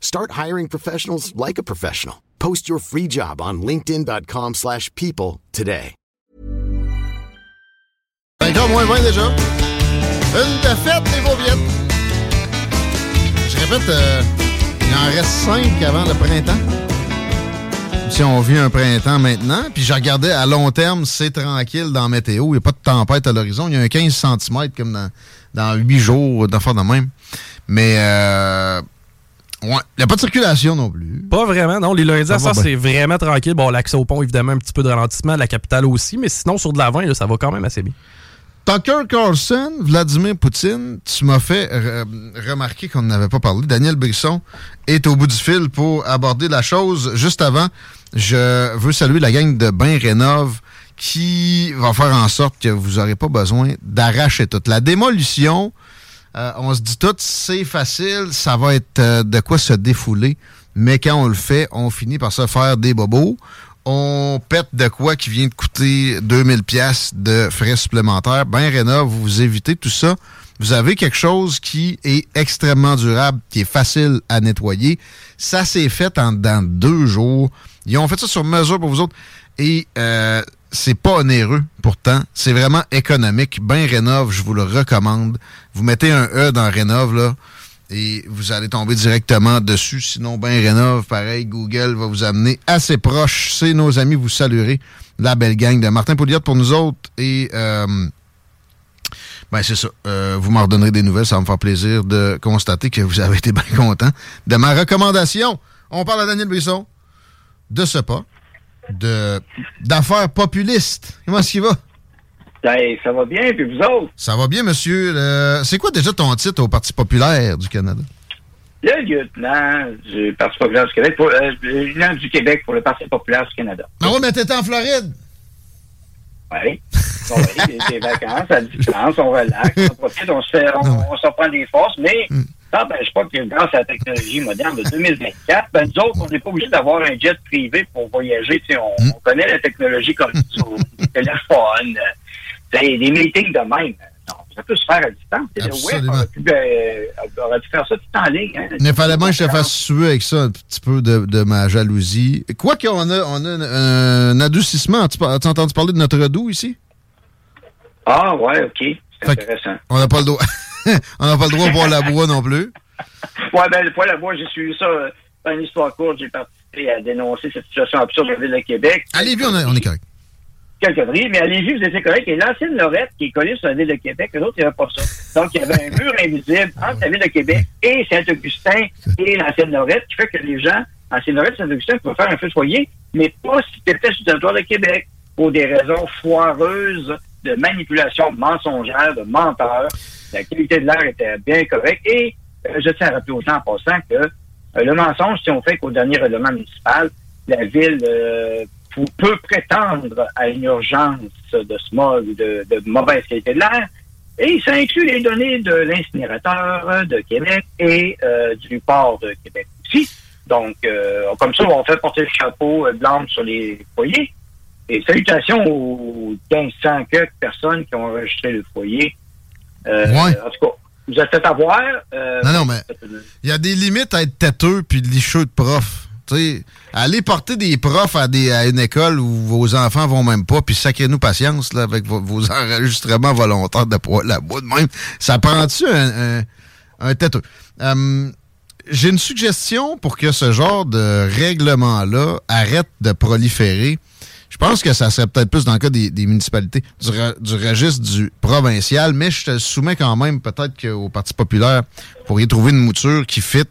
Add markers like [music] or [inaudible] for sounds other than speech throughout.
Start hiring professionals like a professional. Post your free job on linkedin.com/people slash people today. Encore moins 20 déjà. Une défaite des Vauviettes. Je répète, euh, il en reste 5 avant le printemps. Si on vit un printemps maintenant, puis je regardais à long terme, c'est tranquille dans météo. Il n'y a pas de tempête à l'horizon. Il y a un 15 cm comme dans, dans 8 jours d'affaires de même. Mais euh, ouais, il n'y a pas de circulation non plus. Pas vraiment, non. Les lundis à Ça c'est vraiment tranquille. Bon, l'accès au pont, évidemment, un petit peu de ralentissement. La capitale aussi. Mais sinon, sur de l'avant, ça va quand même assez bien. Tucker Carlson, Vladimir Poutine, tu m'as fait euh, remarquer qu'on n'avait pas parlé. Daniel Brisson est au bout du fil pour aborder la chose. Juste avant, je veux saluer la gang de Bain Rénov qui va faire en sorte que vous n'aurez pas besoin d'arracher tout. La démolition, euh, on se dit tout, c'est facile, ça va être euh, de quoi se défouler. Mais quand on le fait, on finit par se faire des bobos. On pète de quoi qui vient de coûter 2000 pièces de frais supplémentaires. Ben Rénov, vous vous évitez tout ça. Vous avez quelque chose qui est extrêmement durable, qui est facile à nettoyer. Ça s'est fait en dans deux jours. Ils ont fait ça sur mesure pour vous autres. Et euh, c'est pas onéreux, pourtant. C'est vraiment économique. Ben Rénov, je vous le recommande. Vous mettez un E dans Rénov, là, et vous allez tomber directement dessus. Sinon, ben Rénov, pareil, Google va vous amener assez proche. C'est nos amis, vous saluerez la belle gang de Martin Pouliot pour nous autres. Et euh, ben c'est ça. Euh, vous m'en redonnerez des nouvelles. Ça va me faire plaisir de constater que vous avez été bien content de ma recommandation. On parle à Daniel Brisson de ce pas, de d'affaires populistes. Comment est-ce qu'il va? Ben, ça va bien, puis vous autres? Ça va bien, monsieur. Le- C'est quoi déjà ton titre au Parti populaire du Canada? Le lieutenant du Parti populaire du Québec, pour, euh, le lieutenant du Québec pour le Parti populaire du Canada. Ah ouais, mais t'étais en Floride. Oui. Bon, oui, des vacances à distance, on relaxe, on profite, on se, fait, on, on se reprend des forces, mais ça n'empêche pas que grâce à la technologie moderne de 2024, ben, nous autres, on n'est pas obligé d'avoir un jet privé pour voyager. Tu sais, On, on connaît la technologie comme Zoom, [laughs] des téléphones, euh, des meetings de même. Non, ça peut se faire à distance. Sais, Le web Absolument. aurait pu, euh, aurait pu faire ça tout en ligne. Hein. Il fallait bien que je te fasse suer avec ça un petit peu de, de ma jalousie. Quoi qu'on a, on a un, un adoucissement. As-tu as-tu entendu parler de notre redout ici? Ah, ouais, OK. C'est intéressant. On n'a pas le droit. [laughs] on n'a pas le droit de boire la bois non plus. Ouais, ben, le poil à bois, j'ai suivi ça. euh, Dans une histoire courte, j'ai participé à dénoncer cette situation absurde de la Ville de Québec. À Lévis, on, a- on est correct. Quelle connerie, mais à Lévis, vous étiez correct. Et l'ancienne Lorette, qui est collée sur la Ville de Québec, eux autres, il n'y avait pas ça. Donc, il y avait un mur [laughs] invisible entre la Ville de Québec et Saint-Augustin et l'ancienne Lorette, qui fait que les gens, ancienne Lorette et Saint-Augustin, pouvaient faire un feu de foyer, mais pas si tu étais sur le territoire de Québec, pour des raisons foireuses de manipulation mensongère, de menteurs. La qualité de l'air était bien correcte. Et euh, je tiens à rappeler aux gens en passant que euh, le mensonge, si on fait qu'au dernier règlement municipal, la ville euh, peut prétendre à une urgence de smog de, de mauvaise qualité de l'air. Et ça inclut les données de l'incinérateur de Québec et du port de Québec aussi. Donc, comme ça, on fait porter le chapeau blanc sur les foyers. Et salutations aux 1500 quelques personnes qui ont enregistré le foyer. Euh, Ouais. En tout cas, vous êtes avoir. euh, Non, non, mais il y a des limites à être têteux puis licheux de prof. Sais, aller porter des profs à, des, à une école où vos enfants vont même pas, puis sacrez-nous patience là, avec vos, vos [laughs] enregistrements volontaires de poids la bout de même. Ça prend-tu un, un, un têteux? Hum, J'ai une suggestion pour que ce genre de règlement-là arrête de proliférer. Je pense que ça serait peut-être plus dans le cas des, municipalités, du, du, registre du provincial, mais je te soumets quand même peut-être qu'au Parti populaire, vous pourriez trouver une mouture qui fit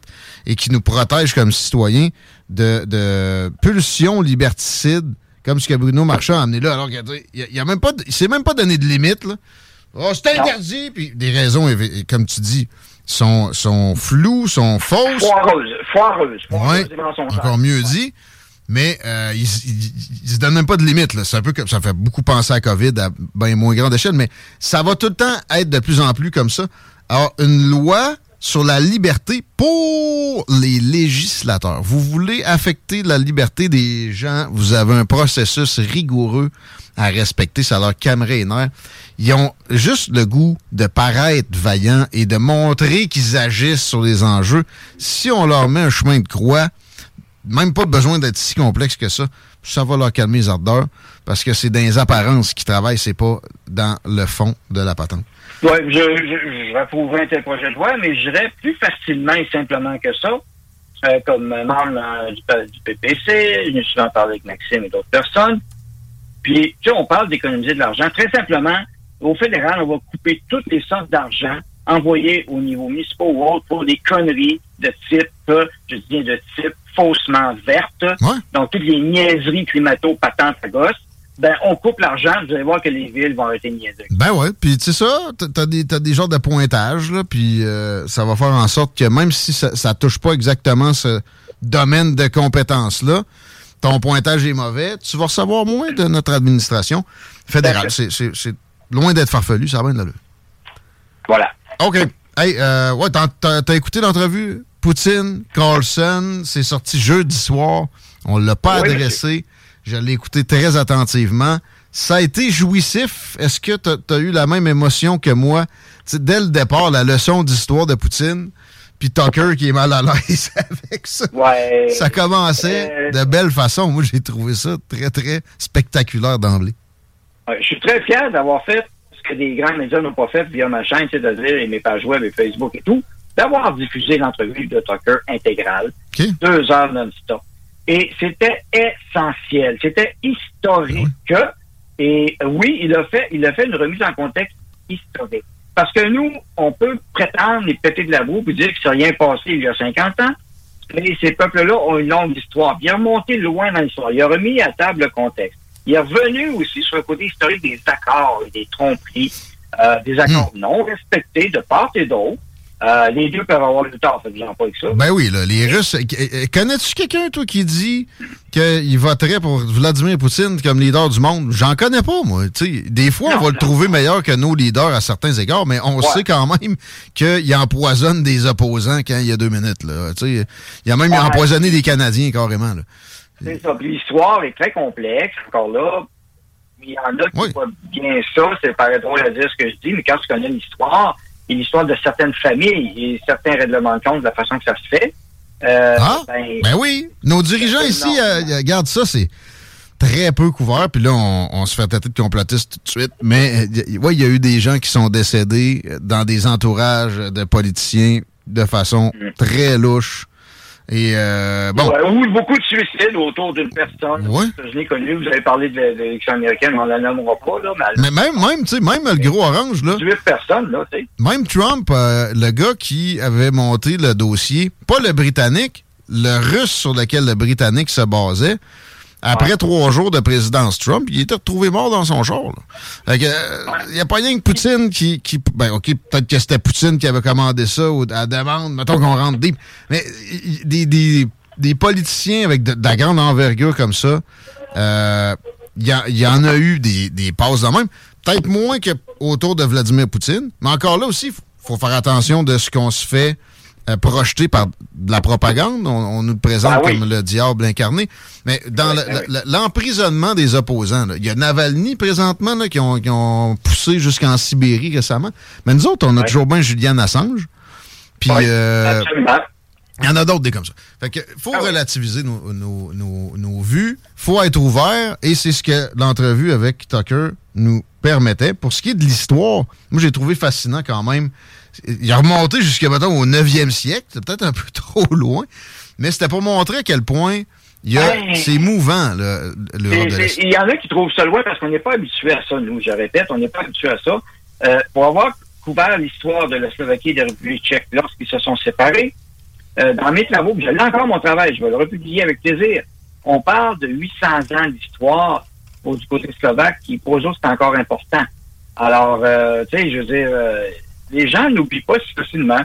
et qui nous protège comme citoyens de, de pulsions liberticides, comme ce que Bruno Marchand a amené là. Alors qu'il il a même pas, il s'est même pas donné de limite, là. Oh, c'est interdit, puis des raisons, comme tu dis, sont, sont floues, sont fausses. Foireuses, foireuses. foireuses encore mieux dit. Mais euh, il, il, se donne même pas de limite. C'est un peu ça fait beaucoup penser à COVID à bien moins grande échelle, mais ça va tout le temps être de plus en plus comme ça. Alors, une loi sur la liberté pour les législateurs. Vous voulez affecter la liberté des gens, vous avez un processus rigoureux à respecter, ça leur camerait les nerfs. Ils ont juste le goût de paraître vaillants et de montrer qu'ils agissent sur les enjeux. Si on leur met un chemin de croix, même pas besoin d'être si complexe que ça, ça va leur calmer les ardeurs, parce que c'est dans les apparences qu'ils travaillent, c'est pas dans le fond de la patente. Oui, je, je, je un tel projet de loi, mais je dirais plus facilement et simplement que ça, euh, comme membre euh, du, PPC, je me suis souvent parlé avec Maxime et d'autres personnes, puis, tu sais, on parle d'économiser de l'argent. Très simplement, au fédéral, on va couper toutes les sortes d'argent envoyées au niveau municipal ou autre pour des conneries de type, je dis de type faussement verte. Donc, toutes les niaiseries climato-patentes à gosse. Ben, on coupe l'argent, vous allez voir que les villes vont arrêter de niaiser. Ben ouais, puis tu sais ça, t'as des, as des genres de pointage, là, puis euh, ça va faire en sorte que même si ça, ça touche pas exactement ce domaine de compétences-là, ton pointage est mauvais, tu vas recevoir moins de notre administration fédérale. C'est loin d'être farfelu, ça va bien de Voilà. OK. Hey, euh, ouais, t'as écouté l'entrevue? Poutine, Carlson, c'est sorti jeudi soir. On l'a pas adressé. Je l'ai écouté très attentivement. Ça a été jouissif. Est-ce que tu as, eu la même émotion que moi? dès le départ, la leçon d'histoire de Poutine, puis Tucker qui est mal à l'aise [laughs] avec ça. Ouais. Ça commençait euh, de belle façon. Moi, j'ai trouvé ça très, très spectaculaire d'emblée. je suis très fier d'avoir fait que des grands médias n'ont pas fait via ma chaîne, c'est-à-dire et mes pages web et Facebook et tout, d'avoir diffusé l'entrevue de Tucker intégrale, deux heures non-stop. Et c'était essentiel, c'était historique. Ah et oui, il a fait, il a fait une remise en contexte historique. Parce que nous, on peut prétendre et péter de la boue et dire que ça rien passé il y a 50 ans, mais ces peuples-là ont une longue histoire. A remonté loin dans l'histoire. Il a remis à table le contexte. Il est revenu aussi sur le côté historique des accords et des tromperies, euh, des accords hmm. non respectés de part et d'autre. Euh, les deux peuvent avoir le tort, faites-en pas avec ça. Ben oui, là, les Russes. Euh, connais-tu quelqu'un, toi, qui dit qu'il voterait pour Vladimir Poutine comme leader du monde? J'en connais pas, moi. des fois, on va le trouver meilleur que nos leaders à certains égards, mais on sait quand même [laughs] qu'il empoisonne des opposants quand il y a deux minutes. Là. il a même empoisonné des Canadiens carrément. C'est ça. L'histoire est très complexe, encore là. Il y en a qui voient bien ça, c'est paraît drôle à dire ce que je dis, mais quand tu connais l'histoire, et l'histoire de certaines familles et certains règlements de compte de la façon que ça se fait. Euh, ah, ben, ben, oui. Nos dirigeants ici, euh, regardent ça, c'est très peu couvert. Puis là, on, se fait tâter de complotistes tout de suite. Mais euh, ouais, il y a eu des gens qui sont décédés dans des entourages de politiciens de façon mm. très louche. Et euh, bon. ou beaucoup de suicides autour d'une personne. Oui. Je l'ai connu. Vous avez parlé de l'élection américaine, mais on la nommera pas, là. Mais, même, même, tu sais, même le gros orange, là. 18 personnes, là, tu sais. Même Trump, euh, le gars qui avait monté le dossier, pas le britannique, le russe sur lequel le britannique se basait, après trois jours de présidence Trump, il était retrouvé mort dans son char. Il n'y euh, a pas rien que Poutine qui, qui ben ok, peut-être que c'était Poutine qui avait commandé ça ou à demande, mettons qu'on rentre deep. Mais des, des, des politiciens avec de, la grande envergure comme ça, euh, il y, y, en a eu des, des passes de même. Peut-être moins qu'autour de Vladimir Poutine, mais encore là aussi, il faut faire attention de ce qu'on se fait euh, projeté par de la propagande. On, nous présente ah comme le diable incarné. Mais dans l'emprisonnement des opposants, il y a Navalny présentement qui, ont, poussé jusqu'en Sibérie récemment. Mais nous autres, on a toujours bien Julian Assange. Puis euh, il y en a d'autres des comme ça. Fait que faut ah relativiser nos, nos, nos, nos, vues, faut être ouvert, et c'est ce que l'entrevue avec Tucker nous permettait. Pour ce qui est de l'histoire, moi j'ai trouvé fascinant quand même il a remonté jusqu'à, mettons, au 9e siècle. C'est peut-être un peu [laughs] trop loin. Mais c'était pour montrer à quel point Il y a- Ben, c'est mouvant, le- l'Europe Il y en a qui trouvent ça loin parce qu'on n'est pas habitué à ça, nous, je répète, on n'est pas habitué à ça. Euh, pour avoir couvert l'histoire de la Slovaquie et de la République tchèque lorsqu'ils se sont séparés, euh, dans mes travaux, je l'ai encore mon travail, je vais le republier avec plaisir, on parle de 800 ans d'histoire du côté slovaque qui, pour eux c'est encore important. Alors, euh, tu sais, je veux dire, euh, les gens n'oublient pas si facilement.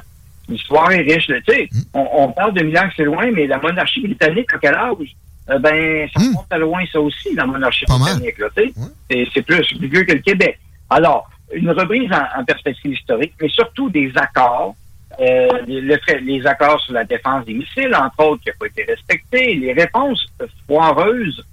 L'histoire est riche. là. Tu sais, on, on parle de Milan que c'est loin, mais la monarchie britannique, à quel âge? Euh, ben, ça Hmm. remonte à loin, ça aussi, la monarchie Pas britannique. Là, tu sais. Ouais. C'est- plus, plus vieux que le Québec. Alors, une reprise en, en perspective historique, mais surtout des accords, euh, les, le fait- les accords sur la défense des missiles, entre autres, qui n'ont pas été respectés, les réponses foireuses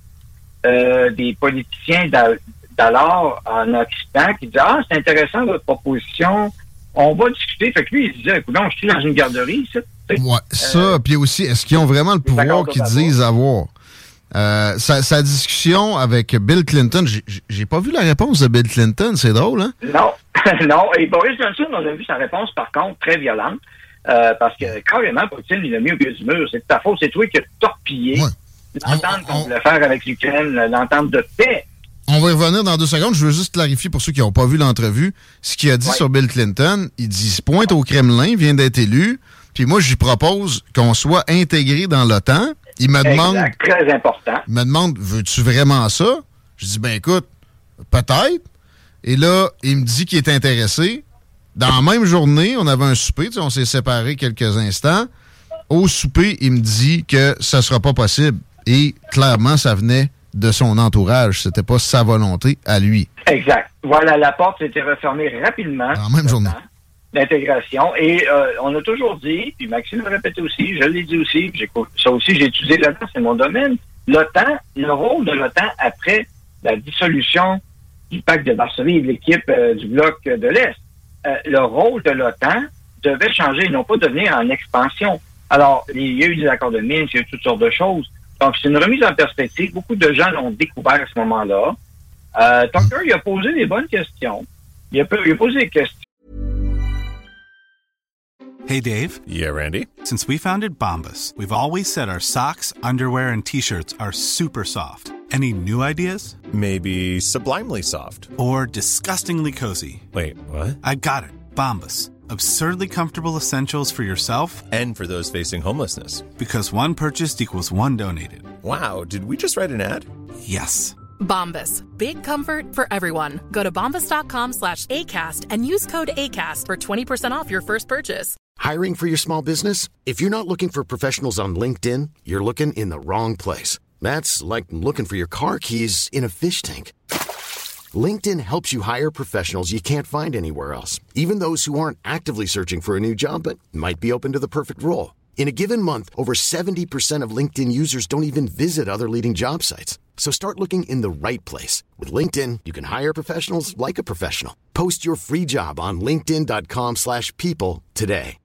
euh, des politiciens d'a- d'alors en Occident qui disaient Ah, c'est intéressant votre proposition, on va discuter. Fait que lui, il disait Écoute, je suis dans une garderie, ça. Ouais, ça, puis aussi, est-ce qu'ils ont vraiment le pouvoir qu'ils disent avoir? Euh, sa, sa discussion avec Bill Clinton, j'ai- pas vu la réponse de Bill Clinton, c'est drôle, hein? Non, [laughs] non. Et Boris Johnson, on a vu sa réponse, par contre, très violente. euh, parce que carrément, Poutine, il a mis au pied du mur. C'est de ta faute, c'est toi qui as torpillé Ouais. l'entente On- qu'on on- voulait faire avec l'Ukraine, l'entente de paix. On va y revenir dans deux secondes. Je veux juste clarifier pour ceux qui n'ont pas vu l'entrevue. Ce qu'il a dit sur Bill Clinton, il dit il se pointe au Kremlin, vient d'être élu, puis moi, j'y propose qu'on soit intégré dans l'OTAN. Il me demande, Exact, très important. il me demande veux-tu vraiment ça? Je dis ben écoute, peut-être. Et là, il me dit qu'il est intéressé. Dans la même journée, on avait un souper, on s'est séparés quelques instants. Au souper, il me dit que ça sera pas possible. Et clairement, ça venait de son entourage. C'était pas sa volonté à lui. Exact. Voilà, la porte s'était refermée rapidement. La même journée. L'intégration. Et euh, on a toujours dit, puis Maxime le répétait aussi, je l'ai dit aussi, ça aussi j'ai étudié là-dedans, c'est mon domaine. L'OTAN, le rôle de l'OTAN après la dissolution du pacte de Varsovie et de l'équipe euh, du bloc de l'Est, euh, le rôle de l'OTAN devait changer non pas devenir en expansion. Alors, il y a eu des accords de Minsk, il y a eu toutes sortes de choses. Donc, c'est une remise en perspective. Beaucoup de gens l'ont découvert à ce moment-là. Euh, Tucker, il a posé des bonnes questions. Il a, il a posé des questions. Hey Dave, Yeah, Randy. since we founded Bombus, we've always said our socks, underwear, and t shirts are super soft. Any new ideas? Maybe sublimely soft. Or disgustingly cozy? Wait, what? I got it. Bombus. Absurdly comfortable essentials for yourself And for those facing homelessness. because one purchased equals one donated. Wow, did we just write an ad? Yes. Bombas. Big comfort for everyone. Go to bombas.com slash ACAST and use code ACAST for 20% off your first purchase. Hiring for your small business? If you're not looking for professionals on LinkedIn, you're looking in the wrong place. That's like looking for your car keys in a fish tank. LinkedIn helps you hire professionals you can't find anywhere else, even those who aren't actively searching for a new job but might be open to the perfect role. In a given month, over 70% of LinkedIn users don't even visit other leading job sites. So start looking in the right place. With LinkedIn, you can hire professionals like a professional. Post your free job on linkedin.com/people slash people today.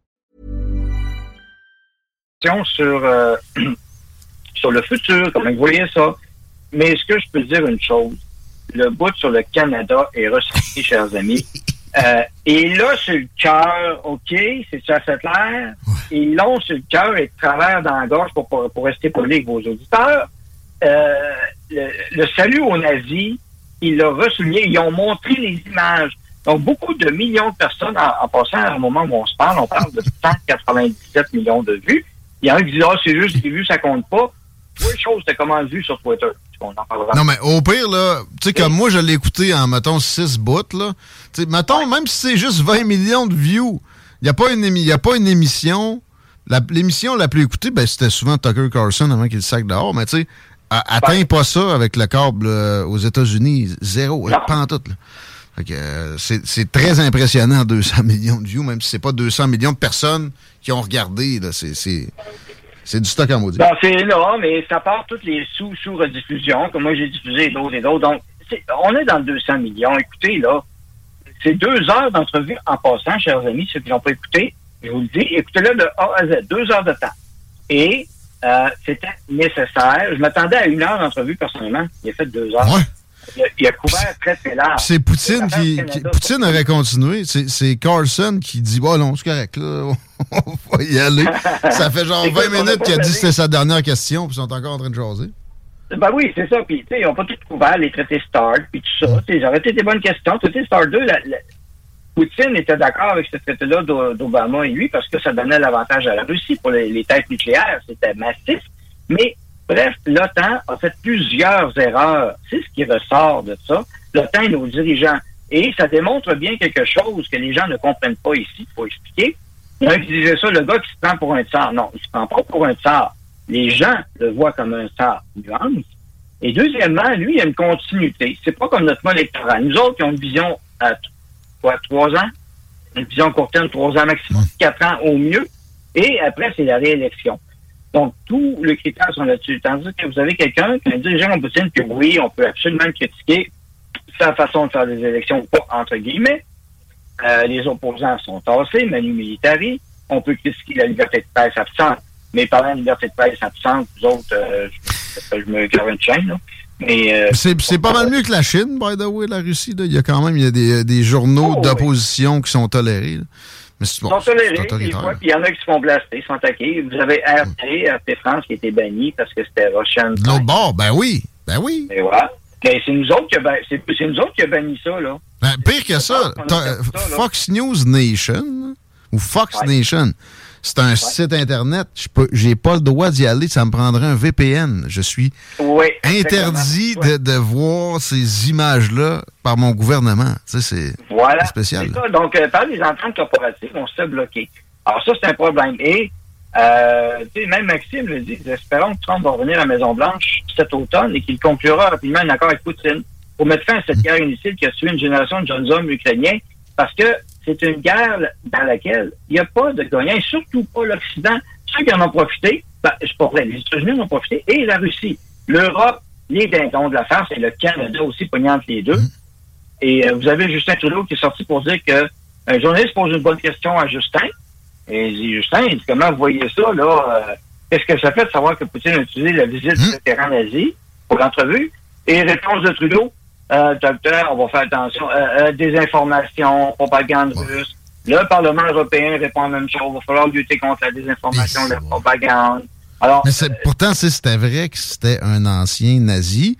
sur, euh, [clears throat] sur le futur, comment vous voyez ça. Mais est-ce que je peux dire une chose? Le bout sur le Canada est ressorti, [laughs] chers amis. Euh, et là, sur le cœur, OK, c'est ça fait clair. Et l'ont sur le cœur et de travers dans la gorge pour, pour, pour rester poli avec vos auditeurs. Euh, le, le salut aux nazis, ils l'ont ressouligné, ils ont montré les images. Donc, beaucoup de millions de personnes, en, en passant à un moment où on se parle, on parle de [laughs] 197 millions de vues. Il y en a qui disent, ah, c'est juste des vues, ça compte pas. Trois choses, t'as comment vu sur Twitter. On en parlera. Non, mais au pire, là, tu sais, comme moi, je l'ai écouté en, mettons, 6 bouts, là. Mettons, même si c'est juste 20 millions de views, il n'y a, pas une émi- y a pas une émission. L'émission la plus écoutée, ben, c'était souvent Tucker Carlson avant qu'il le sac dehors, mais tu sais, atteint pas ça avec le câble euh, aux États-Unis. Zéro, pas en tout, là. Euh, c'est très impressionnant, 200 [laughs] millions de views, même si c'est pas 200 millions de personnes qui ont regardé. C'est- C'est du stock en maudit. Bon, c'est là, mais ça part toutes les sous-sous-rediffusions, comme moi j'ai diffusé d'autres et d'autres. Donc, on est dans le 200 millions. Écoutez, là, c'est deux heures d'entrevue en passant, chers amis, ceux qui n'ont pas écouté, je vous le dis, écoutez-le de A à Z, deux heures de temps. Et euh, c'était nécessaire. Je m'attendais à une heure d'entrevue, personnellement. Il a fait deux heures. Ouais. Il a, il a couvert très, très large. C'est Poutine qui, Poutine aurait continué. C'est Carlson qui dit Bon, non, c'est correct, là. [laughs] On va y aller. [laughs] Ça fait genre Écoute, 20 on a minutes qu'il a dit que c'était sa dernière question, puis ils sont encore en train de jaser. Ben oui, c'est ça. Puis, tu sais, ils n'ont pas tout couvert, les traités START, puis tout ça. Tu sais, J'aurais été des bonnes questions. Traité START 2, la- la- Poutine était d'accord avec ce traité-là d'O- d'Obama et lui parce que ça donnait l'avantage à la Russie pour les, les têtes nucléaires. C'était massif. Mais, bref, l'OTAN a fait plusieurs erreurs. C'est ce qui ressort de ça. L'OTAN et nos dirigeants. Et ça démontre bien quelque chose que les gens ne comprennent pas ici. Il faut expliquer. Il y a qui disait ça, le gars qui se prend pour un tsar. Non, il se prend pas pour un tsar. Les gens le voient comme un tsar. Nuance. Et deuxièmement, lui, il a une continuité. C'est pas comme notre mode électoral. Nous autres, qui ont une vision à quoi, trois ans, une vision court terme, trois ans maximum, quatre ans au mieux. Et après, c'est la réélection. Donc, tous les critères sont là-dessus. Tandis que vous avez quelqu'un, un dirigeant Poutine, que oui, on peut absolument critiquer sa façon de faire des élections ou pas, entre guillemets. Euh, les opposants sont tassés, manu militari. On peut critiquer la liberté de presse absente. Mais parlant de liberté de presse absente, vous autres, euh, je, je me garde une chaîne, là. Mais, euh, C'est pas mal mieux que la Chine, by the way, la Russie. là. Il y a quand même il y a des, des journaux Oh, oui. d'opposition qui sont tolérés. là. Mais bon, sont tolérés, c'est des autoritaire. fois, puis il y en a qui se font blaster, ils sont attaqués. Vous avez RT, RT France qui a été banni parce que c'était Russian. De l'autre bord, ben oui. Ben oui. Et voilà. Mais c'est nous autres qui qui a banni ça, là. Ben, pire que ça. Fox News Nation ou Fox Ouais. Nation, c'est un site internet. Je peux, j'ai pas le droit d'y aller. Ça me prendrait un VPN. Je suis Oui. interdit de, de voir ces images-là par mon gouvernement. Tu sais, c'est Voilà. spécial. C'est là. ça. Donc, euh, par les ententes corporatives, on se fait bloquer. Alors, ça, c'est un problème. Et, euh, même Maxime le dit, espérons que Trump va revenir à la Maison-Blanche cet automne et qu'il conclura rapidement un accord avec Poutine pour mettre fin à cette guerre inutile qui a tué une génération de jeunes hommes ukrainiens parce que c'est une guerre dans laquelle il n'y a pas de gagnant, et surtout pas l'Occident. Ceux qui en ont profité, ben, c'est pas vrai, les États-Unis en ont profité et la Russie. L'Europe, les dindons de l'affaire, c'est le Canada aussi pognant entre les deux. Et euh, vous avez Justin Trudeau qui est sorti pour dire que un journaliste pose une bonne question à Justin. Et il dit, Justin, il dit, comment vous voyez ça, là? euh, Qu'est-ce que ça fait de savoir que Poutine a utilisé la visite du vétéran nazi pour l'entrevue? Et réponse de Trudeau, euh, docteur, on va faire attention, euh, euh, désinformation, propagande russe. Le Parlement européen répond la même chose. Il va falloir lutter contre la désinformation, la propagande. Alors, Mais pourtant, c'était vrai que c'était un ancien nazi.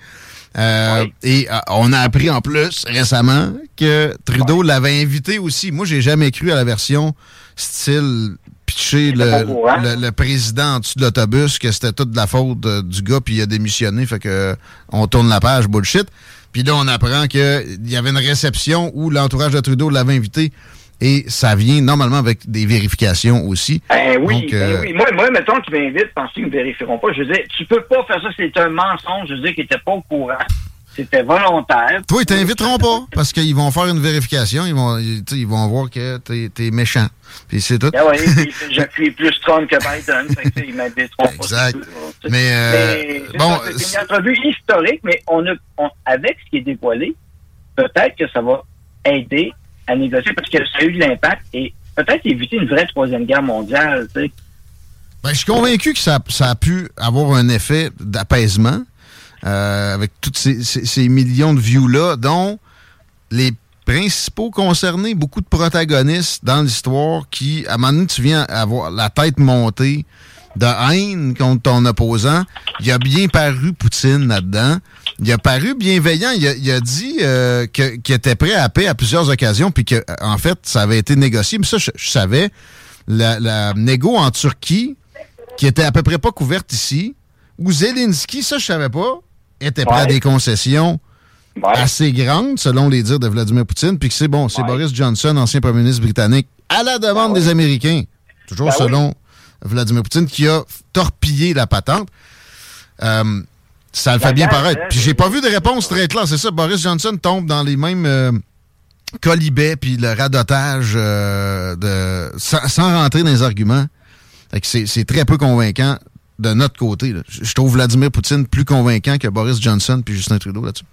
Euh, Et euh, on a appris en plus récemment que Trudeau l'avait invité aussi. Moi, j'ai jamais cru à la version style pitcher le, président en dessous de l'autobus, que c'était toute de la faute euh, du gars, puis il a démissionné, fait que on tourne la page, bullshit. Puis là, on apprend qu'il y avait une réception où l'entourage de Trudeau l'avait invité. Et ça vient normalement avec des vérifications aussi. Ben oui, Donc, ben euh, oui. Moi, moi, mettons qu'ils m'invitent, pensez qu'ils ne me vérifieront pas. Je veux dire, tu peux pas faire ça, c'est un mensonge. Je veux dire qu'ils n'étaient pas au courant. C'était volontaire. Toi, ils t'inviteront pas parce qu'ils vont faire une vérification. Ils vont, ils, vont voir que t'es es méchant. Puis c'est tout. Ben oui, j'appuie [laughs] plus Trump que Biden. fait que, ils m'inviteront pas. Exact. tout. Mais, euh, Mais, bon, c'est une entrevue historique, mais on a, on- avec ce qui est dévoilé, peut-être que ça va aider à négocier parce que ça a eu de l'impact et peut-être éviter une vraie troisième guerre mondiale. Tu sais. Ben, je suis convaincu que ça, ça a pu avoir un effet d'apaisement euh, avec tous ces, ces- ces millions de views-là, dont les principaux concernés, beaucoup de protagonistes dans l'histoire qui, à un moment donné, tu viens avoir la tête montée de haine contre ton opposant. Il a bien paru Poutine là-dedans. Il a paru bienveillant. Il a, il a dit euh, qu'il était prêt à paix à plusieurs occasions, puis que, euh, en fait, ça avait été négocié. Mais ça, je, je savais. La, la négo en Turquie, qui était à peu près pas couverte ici, où Zelensky, ça, je savais pas, était prêt à des concessions Ouais. assez grandes, selon les dires de Vladimir Poutine, puis que c'est bon, c'est Ouais. Boris Johnson, ancien premier ministre britannique, à la demande des Américains, toujours Ben oui. Vladimir Poutine, qui a torpillé la patente. Euh, ça le fait bien paraître. Puis j'ai pas vu de réponse très claire, c'est ça. Boris Johnson tombe dans les mêmes euh, colibets, puis le radotage euh, de, sans, sans rentrer dans les arguments. C'est très peu convaincant de notre côté. là. Je trouve Vladimir Poutine plus convaincant que Boris Johnson puis Justin Trudeau là-dessus.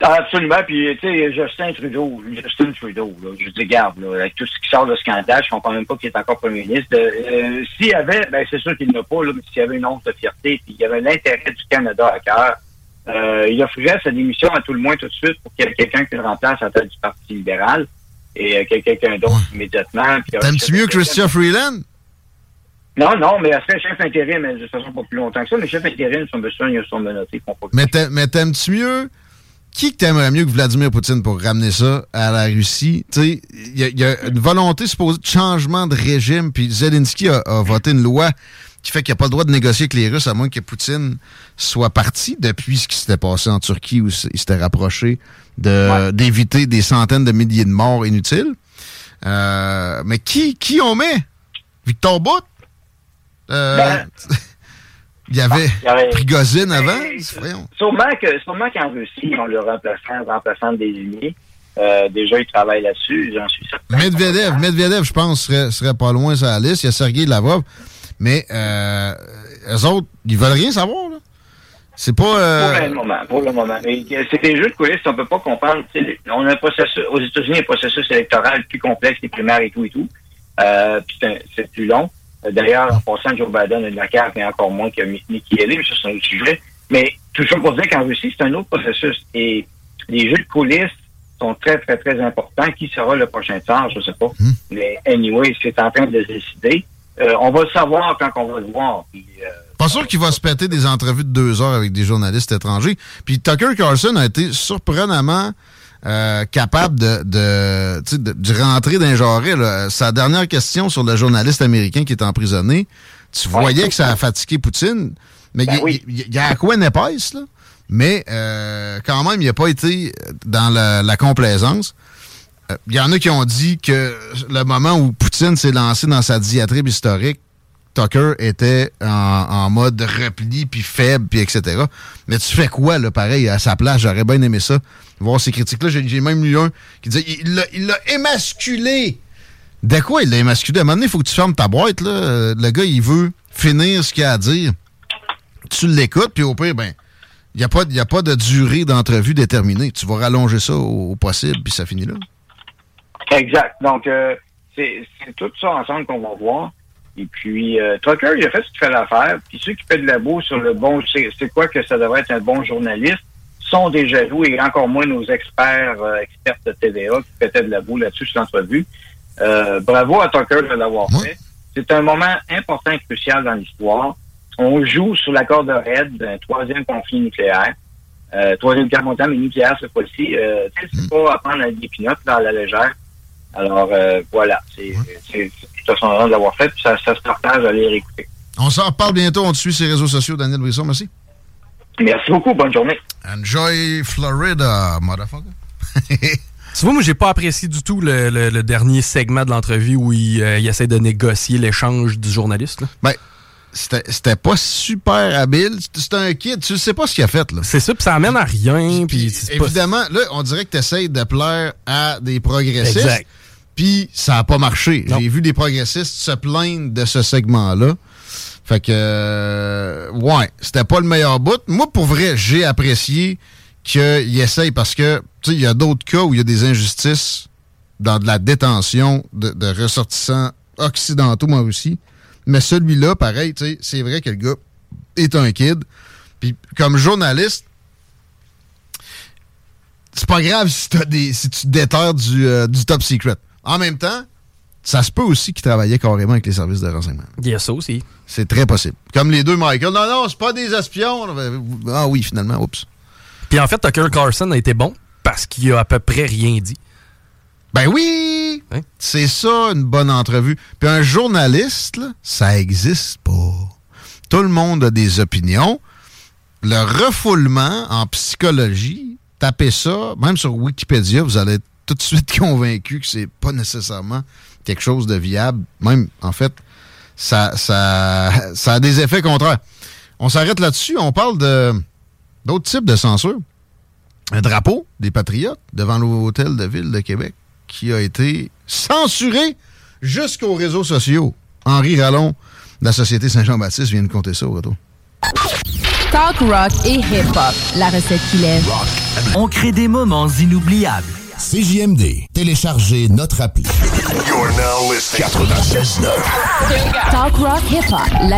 Absolument. Puis, tu sais, Justin Trudeau, Justin Trudeau, là, je dis, garde, là, avec tout ce qui sort de scandale, je comprends même pas qu'il est encore premier ministre. Euh, s'il y avait, ben, c'est sûr qu'il n'a pas, là, mais s'il y avait une once de fierté, puis il y avait l'intérêt du Canada à cœur, euh, il offrirait sa démission à tout le moins tout de suite pour qu'il y ait quelqu'un qui le remplace à la tête du Parti libéral et euh, quelqu'un d'autre immédiatement. T'aimes-tu mieux Christian Freeland? Non, non, mais elle serait chef intérim, mais de toute façon pas plus longtemps que ça. Mais chef intérim, son besoin, il a son menotté. qu'on peut- Mais t'a- mais t'aimes-tu mieux? Qui que t'aimerais mieux que Vladimir Poutine pour ramener ça à la Russie? Tu sais, il y, a- il y a une volonté supposée de changement de régime, puis Zelensky a, a voté une loi qui fait qu'il n'y a pas le droit de négocier avec les Russes à moins que Poutine soit parti depuis ce qui s'était passé en Turquie où il s'était rapproché de- d'éviter des centaines de milliers de morts inutiles. Euh, mais qui, qui on met? Victor Bout? Euh, Ben, il y avait y avait- Prigozhin avant? Ben, Voyons. Sûrement que sûrement qu'en Russie, on le remplaçant, remplaçant désigné. Euh, déjà, il travaille là-dessus, j'en suis certain. Medvedev, Medvedev, je pense, serait, serait pas loin sur la liste. Il y a Sergei Lavrov. Mais euh, eux autres, ils veulent rien savoir. Là. C'est pas... euh, Pour le moment, pour le moment. Mais euh, c'est des jeux de coulisses, on peut pas comprendre. On a un processus, aux États-Unis, un processus électoral plus complexe, les primaires et tout et tout. Euh, c'est plus long. Euh, D'ailleurs, en passant, Joe Biden a de la carte, mais encore moins que Nikki Haley, mais ça, c'est un autre sujet. Mais tout ça pour dire qu'en Russie, c'est un autre processus. Et les jeux de coulisses sont très, très, très importants. Qui sera le prochain tsar, je sais pas. Mais anyway, c'est en train de se décider. Euh, on va le savoir quand on va le voir. Puis, euh, Pas sûr qu'il va se péter des entrevues de deux heures avec des journalistes étrangers. Puis Tucker Carlson a été surprenamment euh, capable de, de, de, de rentrer dans un jarret. là. Sa dernière question sur le journaliste américain qui est emprisonné, tu voyais que ça a fatigué Poutine. Mais Ben il, il- il y a à quoi une épaisse, là? Mais euh, quand même, il n'a pas été dans la, la complaisance. Euh, Il y en a qui ont dit que le moment où Poutine s'est lancé dans sa diatribe historique, Tucker était en, mode repli, puis faible, puis etc. Mais tu fais quoi, là, pareil, à sa place? J'aurais bien aimé ça. Voir ces critiques-là. J'ai même lu un qui disait il l'a- émasculé. De quoi il l'a émasculé? À un moment donné, il faut que tu fermes ta boîte, là. Euh, Le gars, il veut finir ce qu'il a à dire. Tu l'écoutes, puis au pire, ben, il n'y a, pas- a pas de durée d'entrevue déterminée. Tu vas rallonger ça au, possible, puis ça finit là. Exact. Donc, euh, c'est tout ça ensemble qu'on va voir. Et puis, euh, Tucker, il a fait ce qu'il fallait faire. Puis ceux qui fait de la boue sur le bon, c'est quoi que ça devrait être un bon journaliste, sont des jaloux et encore moins nos experts, euh, experts de TVA qui faisaient de la boue là-dessus sur l'entrevue. Euh, bravo à Tucker de l'avoir fait. C'est un moment important et crucial dans l'histoire. On joue sur la corde raide d'un troisième conflit nucléaire. Euh, troisième guerre mondiale, mais nucléaire cette fois-ci. Euh, c'est pas à prendre des pinottes dans la légère. Alors euh, voilà, c'est c'est- c'est tout à son honneur de l'avoir fait, puis ça, ça se partage à les réécouter. On s'en reparle bientôt. On te suit sur les réseaux sociaux, Daniel Brisson. Merci. Merci beaucoup, bonne journée. Enjoy Florida, motherfucker. [laughs] Tu vois, moi, j'ai pas apprécié du tout le, le- le dernier segment de l'entrevue où il, euh, il essaie de négocier l'échange du journaliste. là. Ben, c'était pas super habile. C'était un kid. Tu sais pas ce qu'il a fait, là. C'est ça, puis ça amène à rien. C'est pas- Évidemment, là, on dirait que tu essaies de plaire à des progressistes. Exact. Puis ça a pas marché. J'ai vu des progressistes se plaindre de ce segment-là. Fait que, euh, ouais, c'était pas le meilleur bout. Moi, pour vrai, j'ai apprécié qu'il essaye parce que, tu sais, il y a d'autres cas où il y a des injustices dans de la détention de, de ressortissants occidentaux en Russie. Mais celui-là, pareil, tu sais, c'est vrai que le gars est un kid. Puis comme journaliste, c'est pas grave si, t'as des, si tu te déterres du, euh, du top secret. En même temps, ça se peut aussi qu'il travaillait carrément avec les services de renseignement. Il y a ça aussi. C'est très possible. Comme les deux Michael. Non, non, c'est pas des espions. Ah oui, finalement, oups. Puis en fait, Tucker Carlson a été bon parce qu'il a à peu près rien dit. Ben oui! C'est ça, une bonne entrevue. Puis un journaliste, là, ça existe pas. Tout le monde a des opinions. Le refoulement en psychologie, tapez ça, même sur Wikipédia, vous allez être tout de suite [laughs] convaincu que c'est pas nécessairement quelque chose de viable. Même, en fait, ça, ça, ça a des effets contraires. On s'arrête là-dessus. On parle de d'autres types de censure. Un drapeau des Patriotes devant l'hôtel de ville de Québec qui a été censuré jusqu'aux réseaux sociaux. Henri Rallon de la Société Saint-Jean-Baptiste vient de compter ça au retour. Talk rock et hip-hop, la recette qui lève. On crée des moments inoubliables. CJMD. Téléchargez notre appli. You're now listening. 96.9. Talk rock hip-hop, la